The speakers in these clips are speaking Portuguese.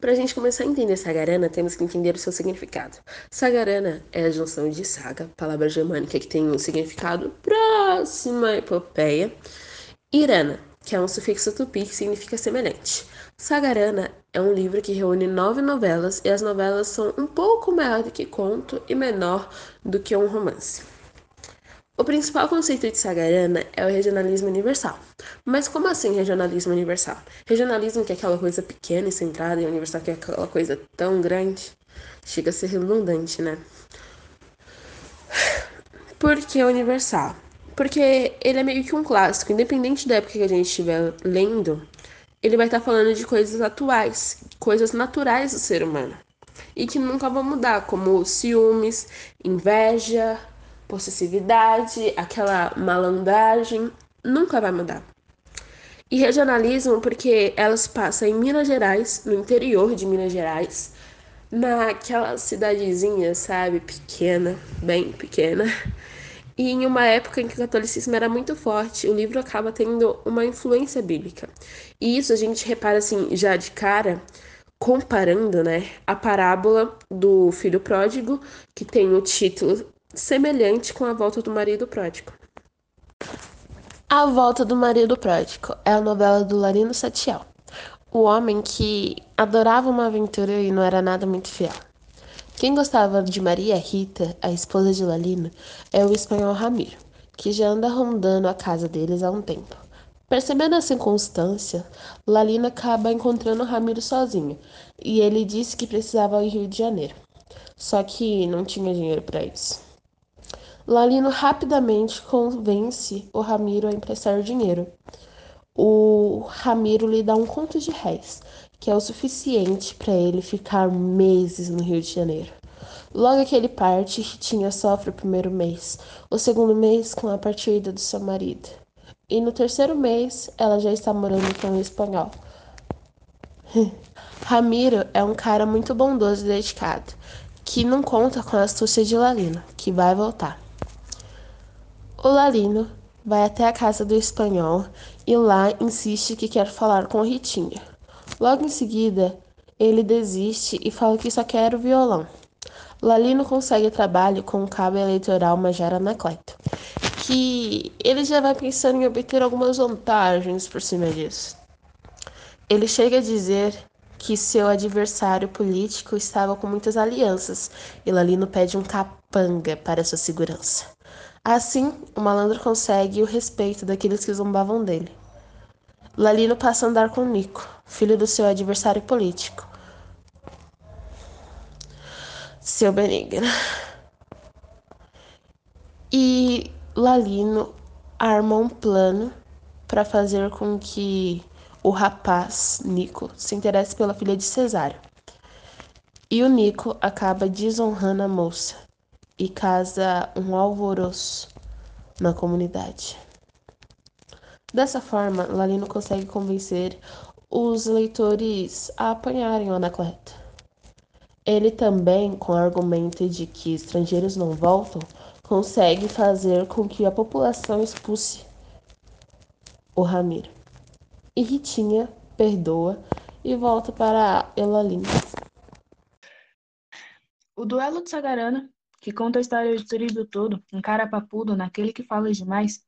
Para a gente começar a entender Sagarana, temos que entender o seu significado. Sagarana é a junção de saga, palavra germânica que tem um significado próximo à epopeia, Irana, que é um sufixo tupi que significa semelhante. Sagarana é um livro que reúne nove novelas e as novelas são um pouco maior do que conto e menor do que um romance. O principal conceito de Sagarana é o regionalismo universal. Mas como assim regionalismo universal? Regionalismo que é aquela coisa pequena e centrada e universal que é aquela coisa tão grande? Chega a ser redundante, né? Por que universal? Porque ele é meio que um clássico, independente da época que a gente estiver lendo, ele vai estar falando de coisas atuais, coisas naturais do ser humano. E que nunca vão mudar, como ciúmes, inveja, possessividade, aquela malandragem, nunca vai mudar. E regionalismo porque elas passam em Minas Gerais, no interior de Minas Gerais, naquela cidadezinha, sabe, pequena, bem pequena, e em uma época em que o catolicismo era muito forte, o livro acaba tendo uma influência bíblica. E isso a gente repara assim, já de cara, comparando, né, a parábola do filho pródigo, que tem o título semelhante com a volta do marido pródigo. A Volta do Marido Pródigo é a novela do Larino Satiel, o homem que adorava uma aventura e não era nada muito fiel. Quem gostava de Maria Rita, a esposa de Lalino, é o espanhol Ramiro, que já anda rondando a casa deles há um tempo. Percebendo a circunstância, Lalino acaba encontrando Ramiro sozinho, e ele disse que precisava ir ao Rio de Janeiro. Só que não tinha dinheiro para isso. Lalino rapidamente convence o Ramiro a emprestar dinheiro. O Ramiro lhe dá um conto de réis, que é o suficiente para ele ficar meses no Rio de Janeiro. Logo que ele parte, Ritinha sofre o primeiro mês, o segundo mês com a partida do seu marido. E no terceiro mês, ela já está morando com um espanhol. Ramiro é um cara muito bondoso e dedicado, que não conta com a astúcia de Lalino, que vai voltar. O Lalino vai até a casa do espanhol e lá insiste que quer falar com Ritinha. Logo em seguida, ele desiste e fala que só quer o violão. Lalino consegue trabalho com o cabo eleitoral Major Anacleto, que ele já vai pensando em obter algumas vantagens por cima disso. Ele chega a dizer que seu adversário político estava com muitas alianças e Lalino pede um capanga para sua segurança. Assim, o malandro consegue o respeito daqueles que zombavam dele. Lalino passa a andar com Nico, filho do seu adversário político. Seu Benigno. E Lalino arma um plano para fazer com que o rapaz, Nico, se interesse pela filha de Cesário. E o Nico acaba desonrando a moça e casa um alvoroço na comunidade. Dessa forma, Lalino consegue convencer os leitores a apanharem o Anacleto. Ele também, com o argumento de que estrangeiros não voltam, consegue fazer com que a população expulse o Ramiro. E Ritinha perdoa e volta para Elalim. O duelo de Sagarana, que conta a história de Turíbio todo, um cara papudo naquele que fala demais,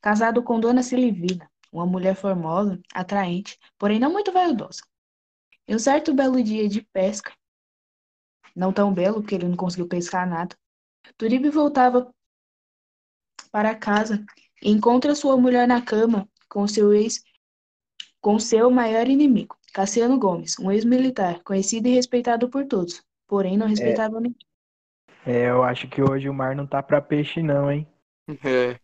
casado com Dona Silvina, uma mulher formosa, atraente, porém não muito vaidosa. Em um certo belo dia de pesca, não tão belo porque ele não conseguiu pescar nada, Turibe voltava para casa e encontra sua mulher na cama com seu ex, com seu maior inimigo, Cassiano Gomes, um ex-militar conhecido e respeitado por todos, porém não respeitava é, ninguém. É, eu acho que hoje o mar não tá para peixe não, hein? É.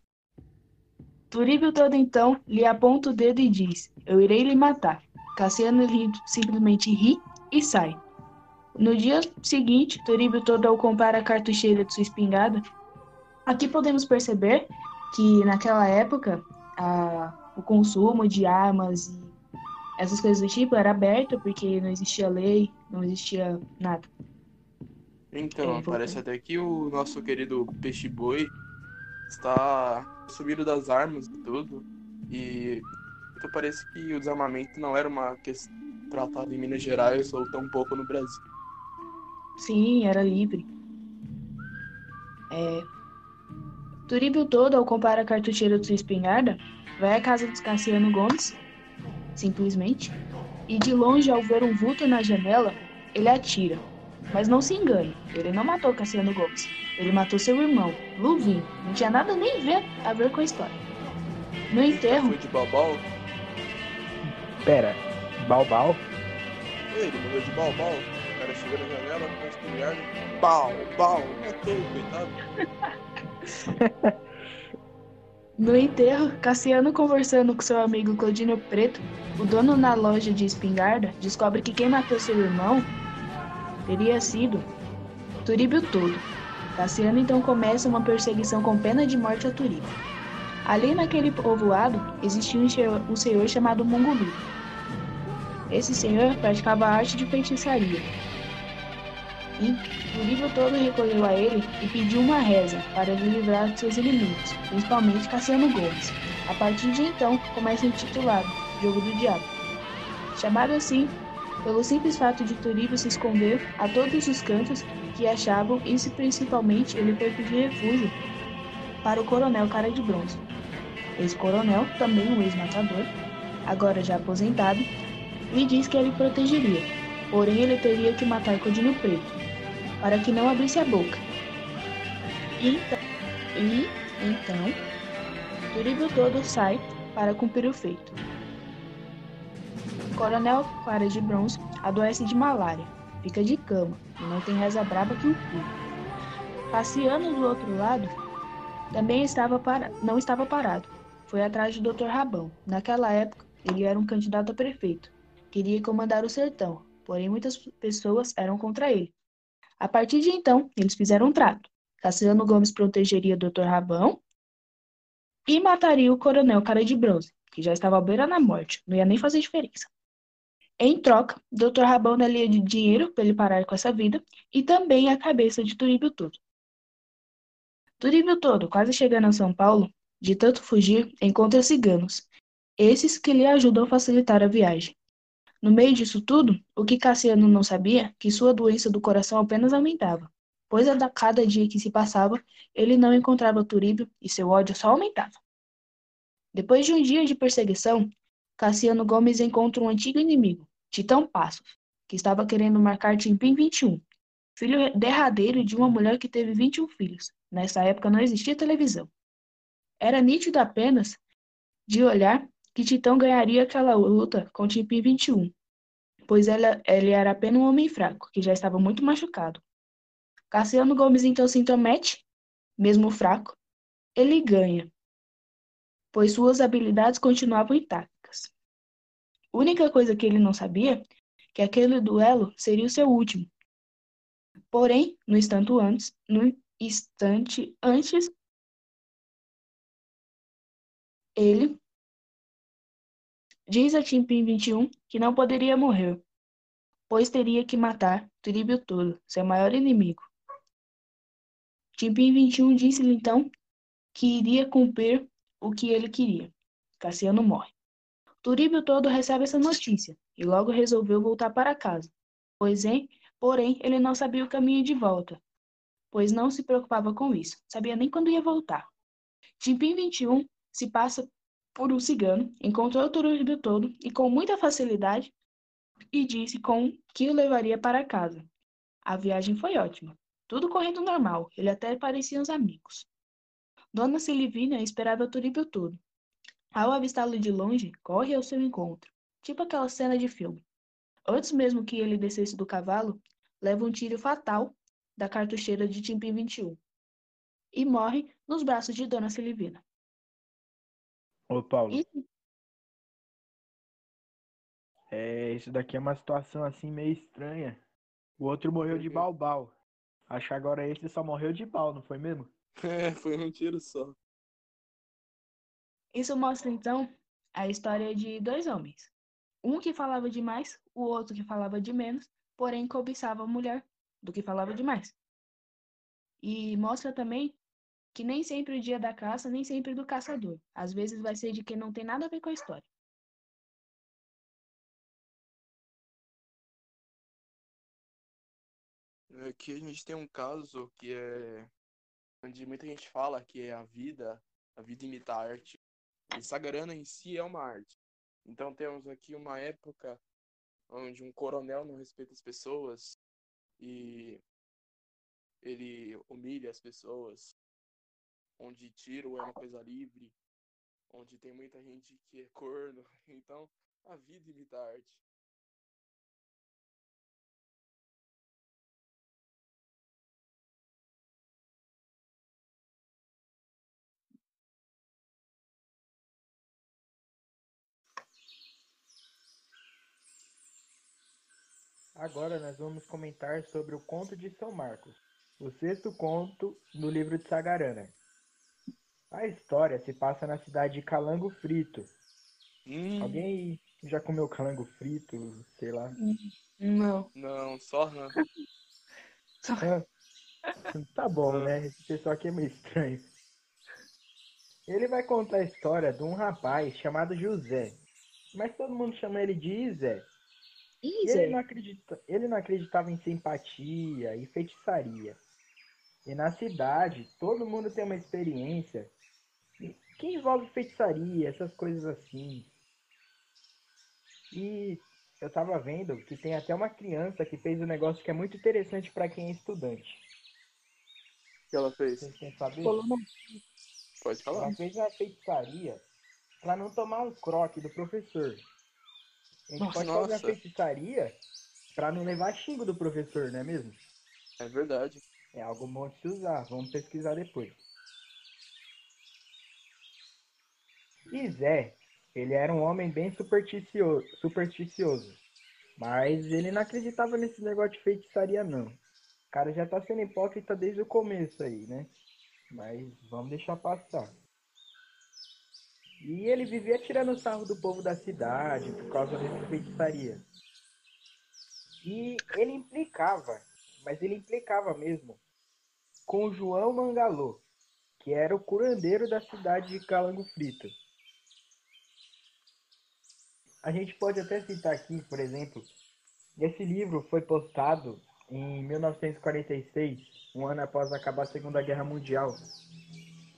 Turíbio todo então lhe aponta o dedo e diz: Eu irei lhe matar. Cassiano simplesmente ri e sai. No dia seguinte, Turíbio todo ao compara a cartucheira de sua espingarda. Aqui podemos perceber que naquela época a, o consumo de armas e essas coisas do tipo era aberto porque não existia lei, não existia nada. Então, é, parece até que o nosso querido peixe boi está subindo das armas e tudo. E então parece que o desarmamento não era uma questão tratado em Minas Gerais ou tão pouco no Brasil. Sim, era livre. É... Turíbio todo, ao comprar a cartucheira de sua espingarda, vai à casa de Cassiano Gomes, simplesmente, e de longe, ao ver um vulto na janela, ele atira. Mas não se engane, ele não matou Cassiano Gomes. Ele matou seu irmão, Luvinho. Não tinha nada nem ver, a ver com a história. No enterro. Foi de Balbal? Pera, Balbal? Ele morreu de Balbal. O cara chegou na janela com a espingarda. Bal, bal, matou, coitado. No enterro, Cassiano conversando com seu amigo Claudinho Preto, o dono na loja de espingarda, descobre que quem matou seu irmão teria sido Turíbio todo. Cassiano então começa uma perseguição com pena de morte a Turíbio. Ali naquele povoado existia um senhor, chamado Mongolu. Esse senhor praticava a arte de feitiçaria. E Turíbio todo recorreu a ele e pediu uma reza para lhe livrar de seus inimigos, principalmente Cassiano Gomes. A partir de então começa o intitulado Jogo do Diabo. Chamado assim pelo simples fato de Turíbio se esconder a todos os cantos que achavam e se principalmente ele foi pedir refúgio para o coronel Cara de Bronze. Esse coronel, também um ex-matador, agora já aposentado, lhe diz que ele protegeria, porém ele teria que matar Codinho Preto, para que não abrisse a boca. E então, e, então Turíbio todo sai para cumprir o feito. Coronel Clara de Bronze adoece de malária, fica de cama e não tem reza braba que o cu. Cassiano, do outro lado, também estava para... não estava parado. Foi atrás do Dr. Rabão. Naquela época, ele era um candidato a prefeito. Queria comandar o sertão, porém muitas pessoas eram contra ele. A partir de então, eles fizeram um trato. Cassiano Gomes protegeria o Dr. Rabão e mataria o coronel Cara de Bronze, que já estava à beira da morte, não ia nem fazer diferença. Em troca, Dr. Rabão daria dinheiro para ele parar com essa vida e também a cabeça de Turíbio Todo. Turíbio Todo, quase chegando a São Paulo, de tanto fugir, encontra ciganos, esses que lhe ajudam a facilitar a viagem. No meio disso tudo, o que Cassiano não sabia, que sua doença do coração apenas aumentava, pois a cada dia que se passava, ele não encontrava Turíbio e seu ódio só aumentava. Depois de um dia de perseguição, Cassiano Gomes encontra um antigo inimigo, Titão Passos, que estava querendo marcar Timpim 21, filho derradeiro de uma mulher que teve 21 filhos. Nessa época não existia televisão. Era nítido apenas de olhar que Titão ganharia aquela luta com Timpim 21, pois ela, ele era apenas um homem fraco, que já estava muito machucado. Cassiano Gomes então se intromete, mesmo fraco, ele ganha, pois suas habilidades continuavam intactas. Única coisa que ele não sabia que aquele duelo seria o seu último. Porém, no instante antes, no instante antes, ele diz a Timpim 21 que não poderia morrer, pois teria que matar Turíbio todo, seu maior inimigo. Timpim 21 disse-lhe então que iria cumprir o que ele queria. Cassiano morre. Turíbio todo recebe essa notícia e logo resolveu voltar para casa, pois em, porém ele não sabia o caminho de volta, pois não se preocupava com isso, sabia nem quando ia voltar. Timpim 21 se passa por um cigano, encontrou o Turíbio todo e com muita facilidade e disse com que o levaria para casa. A viagem foi ótima, tudo correndo normal, ele até parecia os amigos. Dona Silvina esperava Turíbio todo, ao avistá-lo de longe, corre ao seu encontro, tipo aquela cena de filme. Antes mesmo que ele descesse do cavalo, leva um tiro fatal da cartucheira de Timpim 21 e morre nos braços de Dona Silvina. Ô, Paulo. E... É, isso daqui é uma situação assim meio estranha. O outro morreu de balbal. Acho que agora esse só morreu de bal, não foi mesmo? É, foi um tiro só. Isso mostra, então, a história de dois homens. Um que falava demais, o outro que falava de menos, porém cobiçava a mulher do que falava demais. E mostra também que nem sempre o dia da caça, nem sempre do caçador. Às vezes vai ser de quem não tem nada a ver com a história. É, Aqui a gente tem um caso que é onde muita gente fala que é a vida, a vida imita a arte, e Sagarana em si é uma arte. Então temos aqui uma época onde um coronel não respeita as pessoas e ele humilha as pessoas, onde tiro é uma coisa livre, onde tem muita gente que é corno. Então, a vida imita a arte. Agora nós vamos comentar sobre o Conto de São Marcos, o sexto conto do livro de Sagarana. A história se passa na cidade de Calango Frito. Hum, Alguém já comeu calango frito? Sei lá. Não. Não, só não. Tá bom, né? Esse pessoal aqui é meio estranho. Ele vai contar a história de um rapaz chamado José. Mas todo mundo chama ele de Zé. Ele não, acredita, ele não acreditava em simpatia e feitiçaria. E na cidade, todo mundo tem uma experiência que envolve feitiçaria, essas coisas assim. E eu tava vendo que tem até uma criança que fez um negócio que é muito interessante para quem é estudante. O que ela fez? Vocês querem saber? Pode falar. Ela fez uma feitiçaria para não tomar um croque do professor. A gente Nossa, pode fazer nossa. uma feitiçaria para não levar xingo do professor, não é mesmo? É verdade. É algo bom de se usar, vamos pesquisar depois. E Zé, ele era um homem bem supersticioso, supersticioso, mas ele não acreditava nesse negócio de feitiçaria não. O cara já tá sendo hipócrita desde o começo aí, né? Mas vamos deixar passar. E ele vivia tirando sarro do povo da cidade por causa dessa feitiçaria. E ele implicava, mas ele implicava mesmo, com João Mangalô, que era o curandeiro da cidade de Calango Frito. A gente pode até citar aqui, por exemplo, esse livro foi postado em 1946, um ano após acabar a Segunda Guerra Mundial.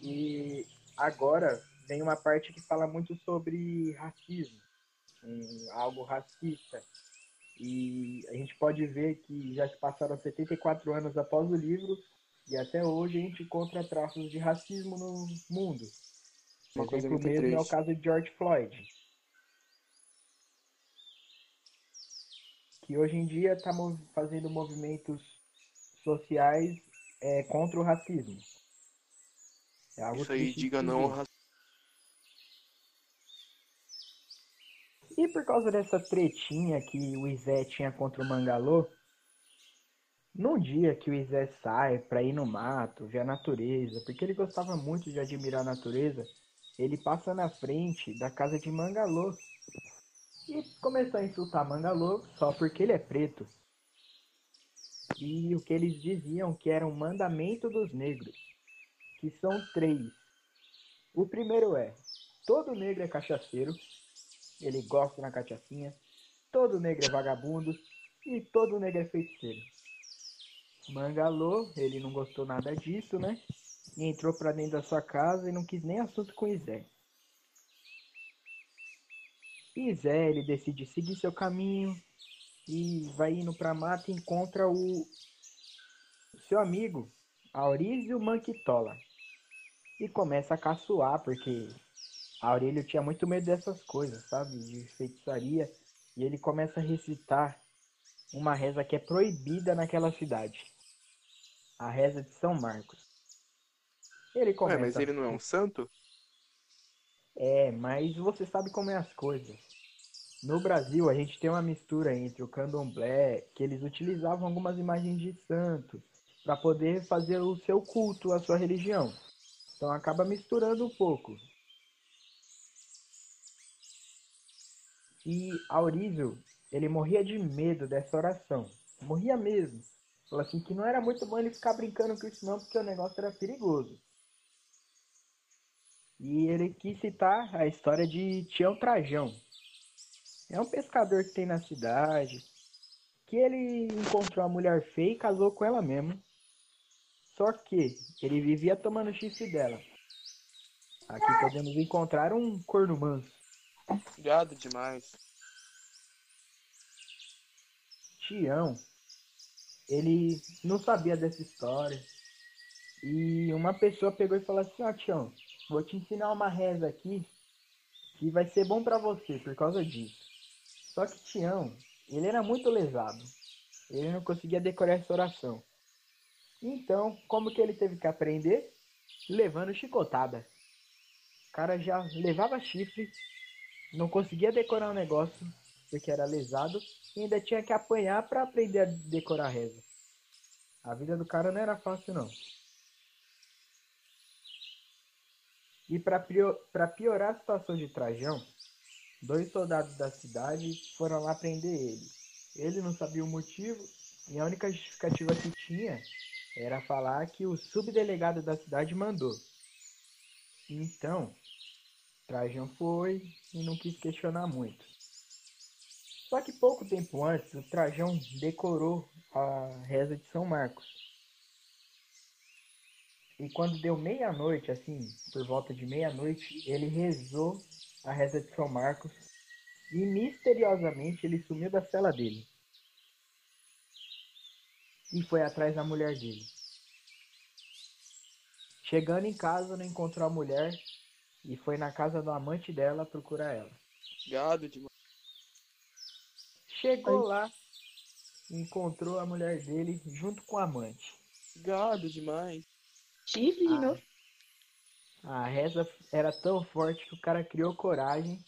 E agora vem uma parte que fala muito sobre racismo, um, algo racista. E a gente pode ver que já se passaram 74 anos após o livro e até hoje a gente encontra traços de racismo no mundo. Um Uma coisa exemplo muito mesmo é o triste. caso de George Floyd. Que hoje em dia está fazendo movimentos sociais é, contra o racismo. É Isso aí, triste diga não ao racismo. E por causa dessa tretinha que o Izé tinha contra o Mangalô, num dia que o Izé sai pra ir no mato, ver a natureza, porque ele gostava muito de admirar a natureza, ele passa na frente da casa de Mangalô e começou a insultar Mangalô só porque ele é preto. E o que eles diziam que era um mandamento dos negros, que são três. O primeiro é: todo negro é cachaceiro, ele gosta na cachaçinha, todo negro é vagabundo e todo negro é feiticeiro. Mangalô, ele não gostou nada disso, né? E entrou pra dentro da sua casa e não quis nem assunto com Izé. E Zé, ele decide seguir seu caminho e vai indo pra mata e encontra o seu amigo, Aurísio Manquitola. E começa a caçoar, porque Aurélio tinha muito medo dessas coisas, sabe? De feitiçaria. E ele começa a recitar uma reza que é proibida naquela cidade. A reza de São Marcos. Ele começa. mas ele não é um santo? É, mas você sabe como é as coisas. No Brasil, a gente tem uma mistura entre o candomblé, que eles utilizavam algumas imagens de santos para poder fazer o seu culto à sua religião. Então acaba misturando um pouco. E Aurísio, ele morria de medo dessa oração. Morria mesmo. Falou assim que não era muito bom ele ficar brincando com isso não, porque o negócio era perigoso. E ele quis citar a história de Tião Trajão. É um pescador que tem na cidade. que ele encontrou a mulher feia e casou com ela mesmo. Só que ele vivia tomando chifre dela. Aqui podemos encontrar um corno manso. Gado demais. Tião, ele não sabia dessa história. E uma pessoa pegou e falou assim, ó Tião, vou te ensinar uma reza aqui que vai ser bom para você por causa disso. Só que Tião, ele era muito lesado. Ele não conseguia decorar essa oração. Então, como que ele teve que aprender? Levando chicotada. O cara já levava chifre, não conseguia decorar o um negócio, porque era lesado, e ainda tinha que apanhar para aprender a decorar a reza. A vida do cara não era fácil, não. E para piorar a situação de Trajão, dois soldados da cidade foram lá prender ele. Ele não sabia o motivo e a única justificativa que tinha era falar que o subdelegado da cidade mandou. Então, Trajão foi e não quis questionar muito. Só que pouco tempo antes, o Trajão decorou a reza de São Marcos. E quando deu meia-noite, assim, por volta de meia-noite, ele rezou a reza de São Marcos e misteriosamente ele sumiu da cela dele. E foi atrás da mulher dele. Chegando em casa, não encontrou a mulher e foi na casa do amante dela procurar ela. Gado demais. Chegou lá, encontrou a mulher dele junto com o amante. Gado demais. Chifre de Ah. novo. A reza era tão forte que o cara criou coragem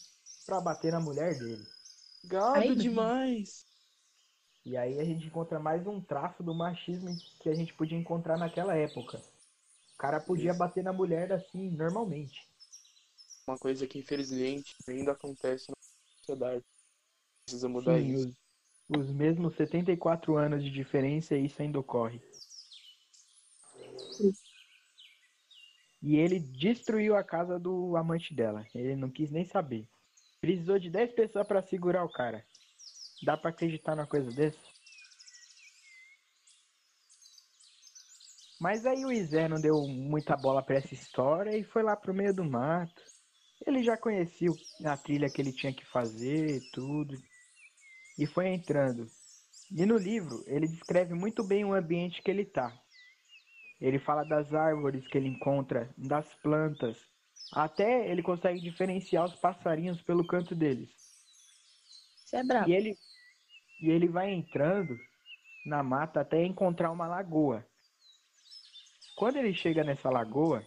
pra bater na mulher dele. Gado Ai, demais. E aí a gente encontra mais um traço do machismo que a gente podia encontrar naquela época. O cara podia bater na mulher assim, normalmente. Uma coisa que infelizmente ainda acontece na sociedade. Precisa mudar Sim, isso. os, os mesmos 74 anos de diferença e isso ainda ocorre. E ele destruiu a casa do amante dela. Ele não quis nem saber. Precisou de 10 pessoas pra segurar o cara. Dá pra acreditar numa coisa dessa? Mas aí o Izé não deu muita bola pra essa história e foi lá pro meio do mato. Ele já conhecia a trilha que ele tinha que fazer, tudo. E foi entrando. E no livro, ele descreve muito bem o ambiente que ele tá. Ele fala das árvores que ele encontra, das plantas. Até ele consegue diferenciar os passarinhos pelo canto deles. Você é brabo. E ele, e ele vai entrando na mata até encontrar uma lagoa. Quando ele chega nessa lagoa,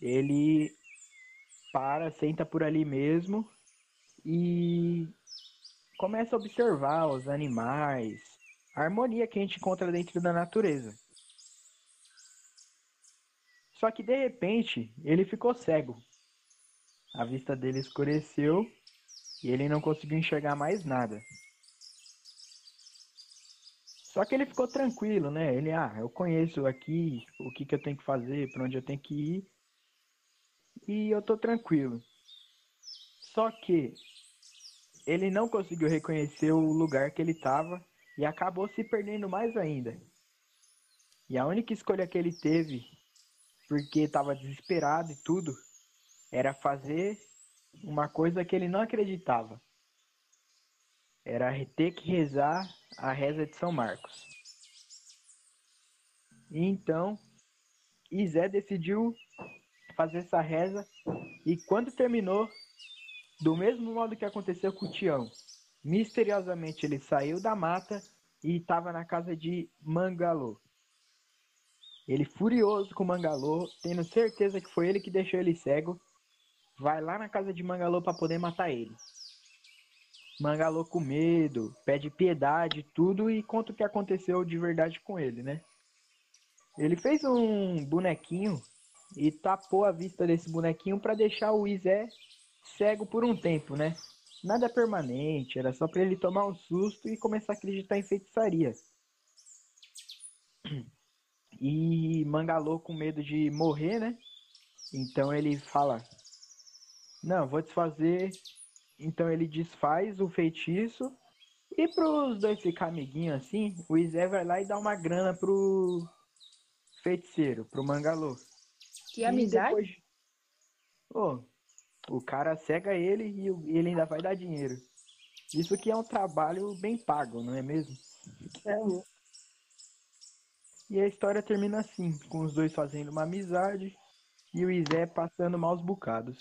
ele para, senta por ali mesmo e começa a observar os animais, a harmonia que a gente encontra dentro da natureza. Só que de repente ele ficou cego. A vista dele escureceu e ele não conseguiu enxergar mais nada. Só que ele ficou tranquilo, né? Ele, ah, eu conheço aqui o que, que eu tenho que fazer, para onde eu tenho que ir. E eu tô tranquilo. Só que ele não conseguiu reconhecer o lugar que ele estava e acabou se perdendo mais ainda. E a única escolha que ele teve, porque estava desesperado e tudo, era fazer uma coisa que ele não acreditava. Era ter que rezar a reza de São Marcos. E então, Isé decidiu fazer essa reza e quando terminou, do mesmo modo que aconteceu com o Tião, misteriosamente ele saiu da mata e estava na casa de Mangalô. Ele furioso com Mangalô, tendo certeza que foi ele que deixou ele cego, vai lá na casa de Mangalô para poder matar ele. Mangalô com medo, pede piedade, tudo e conta o que aconteceu de verdade com ele, né? Ele fez um bonequinho e tapou a vista desse bonequinho para deixar o Izé cego por um tempo, né? Nada permanente, era só para ele tomar um susto e começar a acreditar em feitiçaria. E Mangalô com medo de morrer, né? Então ele fala: Não, vou desfazer. Então ele desfaz o feitiço E pros dois ficar amiguinhos assim, o Izé vai lá e dá uma grana pro feiticeiro, pro Mangalô. Que E amizade? depois- Ô, o cara cega ele e ele ainda vai dar dinheiro. Isso que é um trabalho bem pago, não é mesmo? E a história termina assim, com os dois fazendo uma amizade e o Izé passando maus bocados.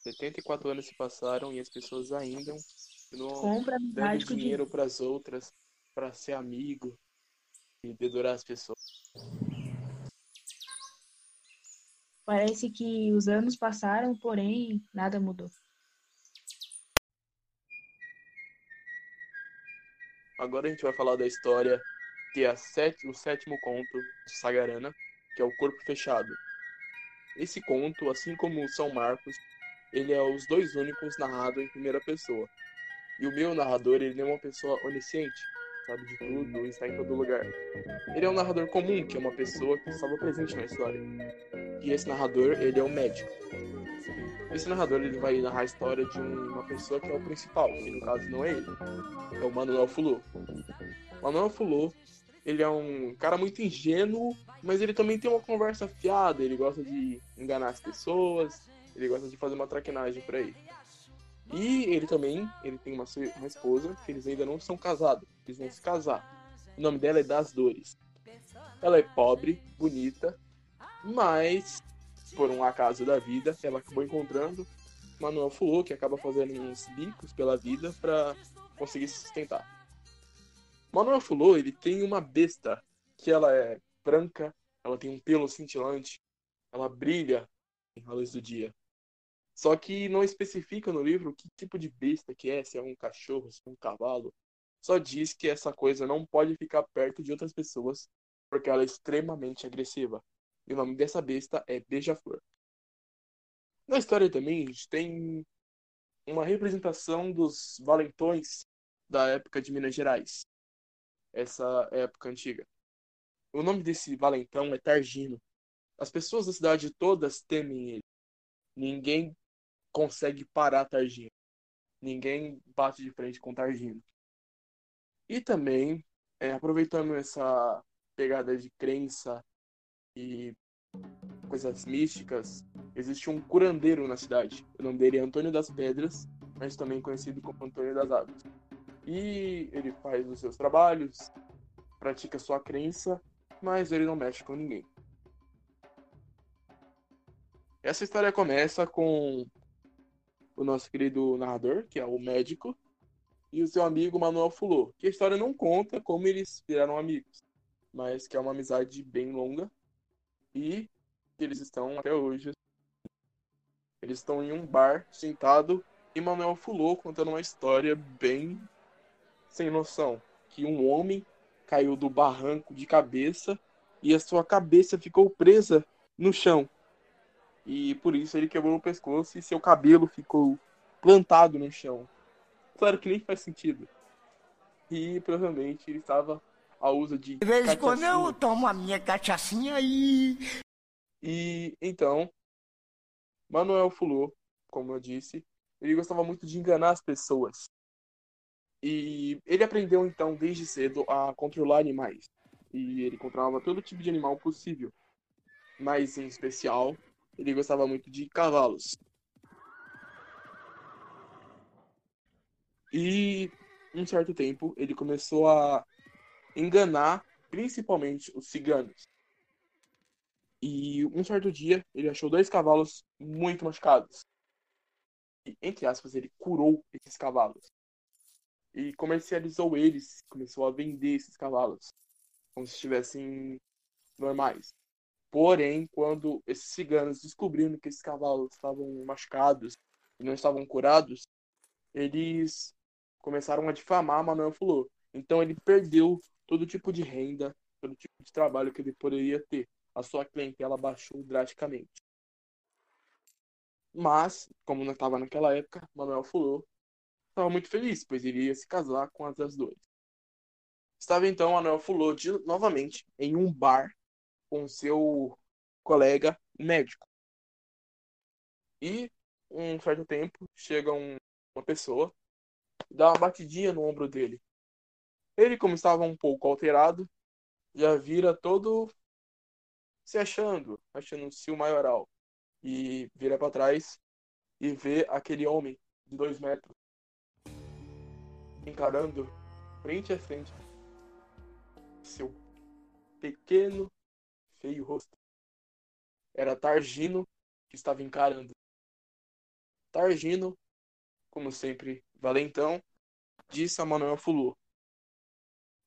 74 anos se passaram e as pessoas ainda não com dinheiro para as outras, para ser amigo e dedurar as pessoas. Parece que os anos passaram, porém nada mudou. Agora a gente vai falar da história que é sete- o sétimo conto de Sagarana, que é o Corpo Fechado. Esse conto, assim como o São Marcos, ele é os dois únicos narrado em primeira pessoa. E o meu narrador, ele é uma pessoa onisciente, sabe de tudo está em todo lugar. Ele é um narrador comum, que é uma pessoa que estava presente na história. E esse narrador, ele é um médico. Esse narrador, ele vai narrar a história de um- uma pessoa que é o principal, que no caso não é ele. É o Manuel Fulô. Manuel Fulô, ele é um cara muito ingênuo, mas ele também tem uma conversa fiada, ele gosta de enganar as pessoas, ele gosta de fazer uma traquinagem por aí. E ele também, ele tem uma, uma esposa, que eles ainda não são casados, eles vão se casar. O nome dela é Das Dores. Ela é pobre, bonita, mas por um acaso da vida, ela acabou encontrando Manuel Fulô, que acaba fazendo uns bicos pela vida para conseguir se sustentar. Manuel Fulô, ele tem uma besta que ela é branca, ela tem um pelo cintilante, ela brilha à luz do dia. Só que não especifica no livro que tipo de besta que é, se é um cachorro, se é um cavalo. Só diz que essa coisa não pode ficar perto de outras pessoas porque ela é extremamente agressiva. E o nome dessa besta é Beija-Flor. Na história também a gente tem uma representação dos valentões da época de Minas Gerais. Essa época antiga. O nome desse valentão é Targino. As pessoas da cidade todas temem ele. Ninguém consegue parar Targino. Ninguém bate de frente com Targino. E também, é, aproveitando essa pegada de crença e coisas místicas, existe um curandeiro na cidade. O nome dele é Antônio das Pedras, mas também conhecido como Antônio das Águas. E ele faz os seus trabalhos, pratica sua crença, mas ele não mexe com ninguém. Essa história começa com o nosso querido narrador, que é o médico, e o seu amigo Manuel Fulô, que a história não conta como eles viraram amigos, mas que é uma amizade bem longa e que eles estão até hoje. Eles estão em um bar sentado e Manuel Fulô contando uma história bem sem noção, que um homem caiu do barranco de cabeça e a sua cabeça ficou presa no chão. E por isso ele quebrou o pescoço e seu cabelo ficou plantado no chão. Claro que nem faz sentido. E provavelmente ele estava a uso de De vez em quando eu tomo a minha cachaçinha e. E então, Manuel Fulô, como eu disse, ele gostava muito de enganar as pessoas. E ele aprendeu então desde cedo a controlar animais. E ele controlava todo tipo de animal possível. Mas em especial, ele gostava muito de cavalos. E um certo tempo ele começou a enganar principalmente os ciganos. E um certo dia ele achou dois cavalos muito machucados. E, entre aspas, ele curou esses cavalos. E comercializou eles, começou a vender esses cavalos. Como se estivessem normais. Porém, quando esses ciganos descobriram que esses cavalos estavam machucados e não estavam curados, eles começaram a difamar Manuel Fulô. Então ele perdeu todo tipo de renda, todo tipo de trabalho que ele poderia ter. A sua clientela baixou drasticamente. Mas, como não estava naquela época, Manuel Fulô estava muito feliz, pois ele ia se casar com as das duas. Estava então Manuel Fulô de, novamente em um bar com seu colega médico. E, um certo tempo, chega um- uma pessoa dá uma batidinha no ombro dele. Ele, como estava um pouco alterado, já vira todo se achando, achando-se o maioral. E vira para trás e vê aquele homem de dois metros encarando frente a frente seu pequeno, feio rosto. Era Targino que estava encarando. Targino, como sempre, valentão, disse a Manuel Fulu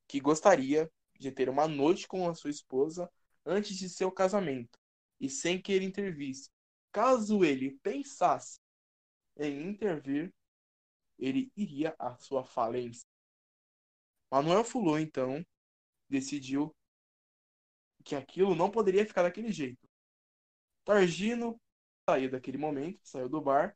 que gostaria de ter uma noite com a sua esposa antes de seu casamento e sem que ele intervisse. Caso ele pensasse em intervir, ele iria à sua falência. Manuel Fulô, então, decidiu que aquilo não poderia ficar daquele jeito. Targino saiu daquele momento, saiu do bar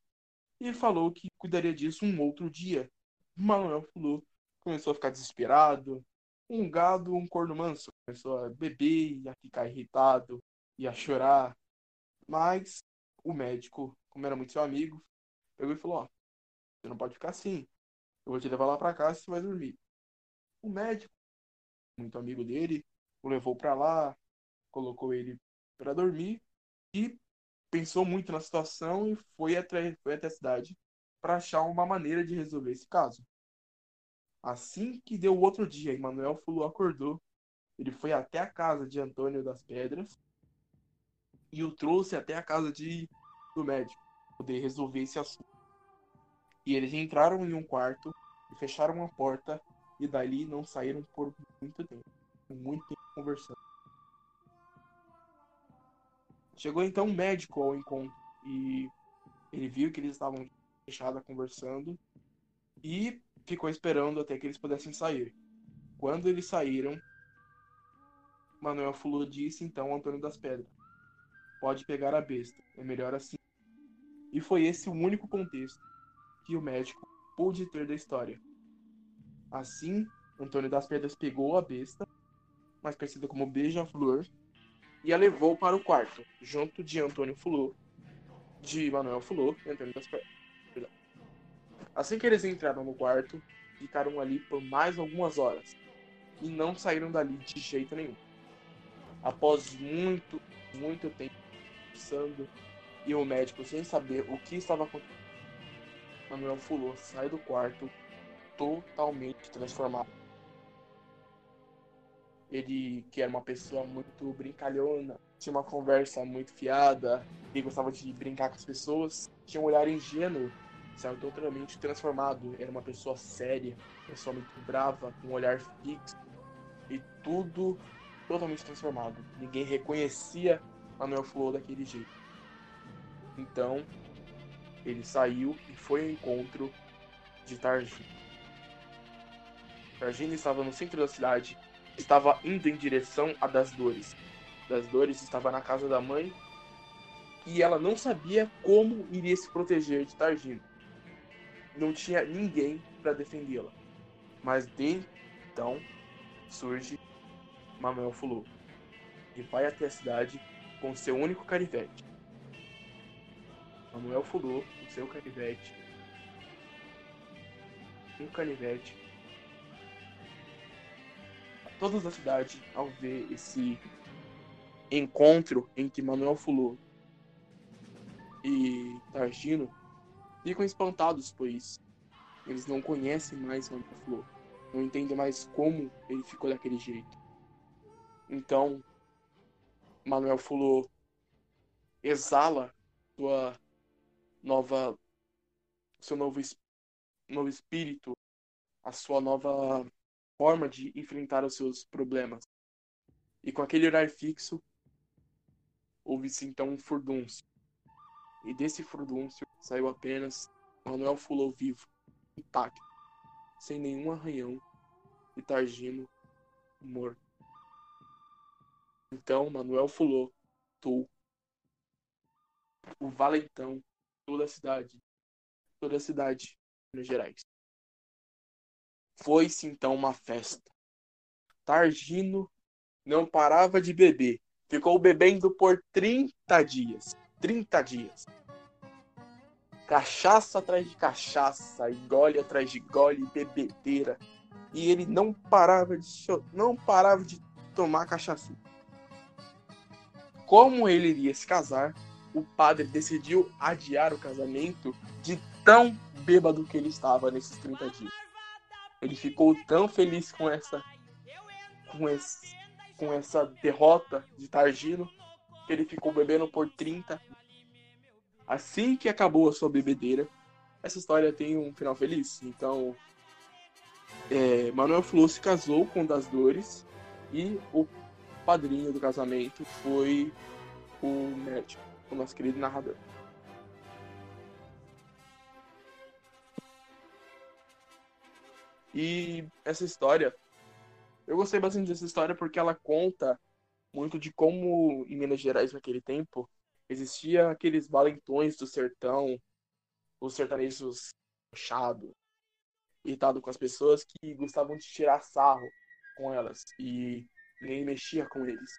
e falou que cuidaria disso um outro dia. Manuel Fulô começou a ficar desesperado, um gado, um corno manso. Começou a beber e a ficar irritado e a chorar. Mas o médico, como era muito seu amigo, pegou e falou: Ó, você não pode ficar assim. Eu vou te levar lá pra casa e você vai dormir. O médico, muito amigo dele, o levou pra lá, colocou ele para dormir e pensou muito na situação e foi até, foi até a cidade para achar uma maneira de resolver esse caso. Assim que deu o outro dia e Manuel Fulu acordou, ele foi até a casa de Antônio das Pedras e o trouxe até a casa de, do médico, poder resolver esse assunto. E eles entraram em um quarto e fecharam a porta e dali não saíram por muito tempo, muito tempo conversando. Chegou então um médico ao encontro e ele viu que eles estavam fechados conversando e ficou esperando até que eles pudessem sair. Quando eles saíram, Manuel Fulô disse então ao Antônio das Pedras: Pode pegar a besta, é melhor assim. E foi esse o único contexto que o médico pôde ter da história. Assim, Antônio das Pedras pegou a besta, mais conhecida como Beija-Flor, e a levou para o quarto, junto de Antônio Fulô, de Manuel Fulô e Antônio das Pedras. Assim que eles entraram no quarto, ficaram ali por mais algumas horas e não saíram dali de jeito nenhum. Após muito, muito tempo pensando e o médico sem saber o que estava acontecendo, Manuel Fulô sai do quarto totalmente transformado. Ele, que era uma pessoa muito brincalhona, tinha uma conversa muito fiada, e gostava de brincar com as pessoas, tinha um olhar ingênuo saiu totalmente transformado. Era uma pessoa séria, uma pessoa muito brava, com um olhar fixo e tudo totalmente transformado. Ninguém reconhecia Manuel Flor daquele jeito. Então, ele saiu e foi ao encontro de Targino. Targino estava no centro da cidade, estava indo em direção a Das Dores. Das Dores estava na casa da mãe e ela não sabia como iria se proteger de Targino não tinha ninguém para defendê-la. Mas de então surge Manuel Fulô e vai até a cidade com seu único carivete. Manuel Fulô, com seu carivete, um canivete, todos da cidade, ao ver esse encontro entre Manuel Fulô e Targino, ficam espantados, pois eles não conhecem mais Manuel Flor, não entendem mais como ele ficou daquele jeito. Então, Manuel Flor exala sua nova, seu novo, novo espírito, a sua nova forma de enfrentar os seus problemas. E com aquele olhar fixo, houve-se então um furdúncio. E desse furdúncio saiu apenas Manuel Fulô vivo, intacto, sem nenhum arranhão, e Targino morto. Então, Manuel Fulô, tu, o valentão, toda a cidade, toda a cidade, Minas Gerais. Foi-se então uma festa. Targino não parava de beber. Ficou bebendo por 30 dias. 30 dias. cachaça atrás de cachaça, e gole atrás de gole, bebedeira. E ele não parava de não parava de tomar cachaça. Como ele iria se casar, o padre decidiu adiar o casamento de tão bêbado que ele estava nesses 30 dias. Ele ficou tão feliz com essa com esse, com essa derrota de Targino que ele ficou bebendo por 30 Assim que acabou a sua bebedeira, essa história tem um final feliz. Então, é, Manuel Flu se casou com Das Dores e o padrinho do casamento foi o médico, o nosso querido narrador. E essa história, eu gostei bastante dessa história porque ela conta muito de como em Minas Gerais naquele tempo existia aqueles valentões do sertão, os sertanejos chados, irritado com as pessoas que gostavam de tirar sarro com elas e ninguém mexia com eles.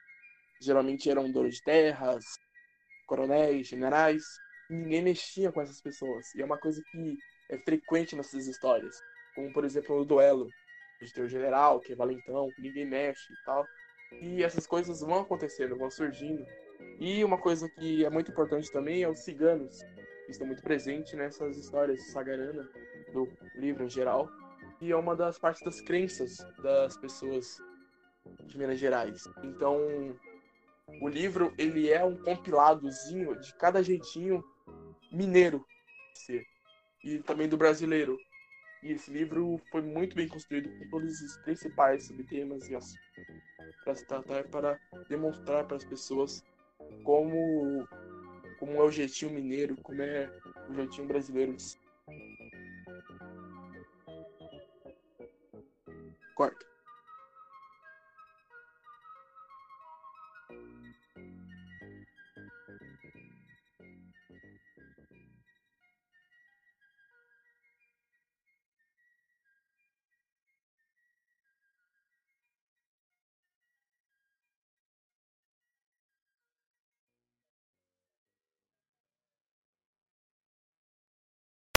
Geralmente eram donos de terras, coronéis, generais, ninguém mexia com essas pessoas. E é uma coisa que é frequente nessas histórias, como por exemplo o duelo de ter o general, que é valentão, ninguém mexe e tal. E essas coisas vão acontecendo, vão surgindo. E uma coisa que é muito importante também é os ciganos, que estão muito presentes nessas histórias de Sagarana, do livro em geral. E é uma das partes das crenças das pessoas de Minas Gerais. Então, o livro ele é um compiladozinho de cada jeitinho mineiro ser e também do brasileiro. E esse livro foi muito bem construído com todos os principais subtemas e assuntos para se tratar, é para demonstrar para as pessoas como, como é o jeitinho mineiro, como é o jeitinho brasileiro. Corta.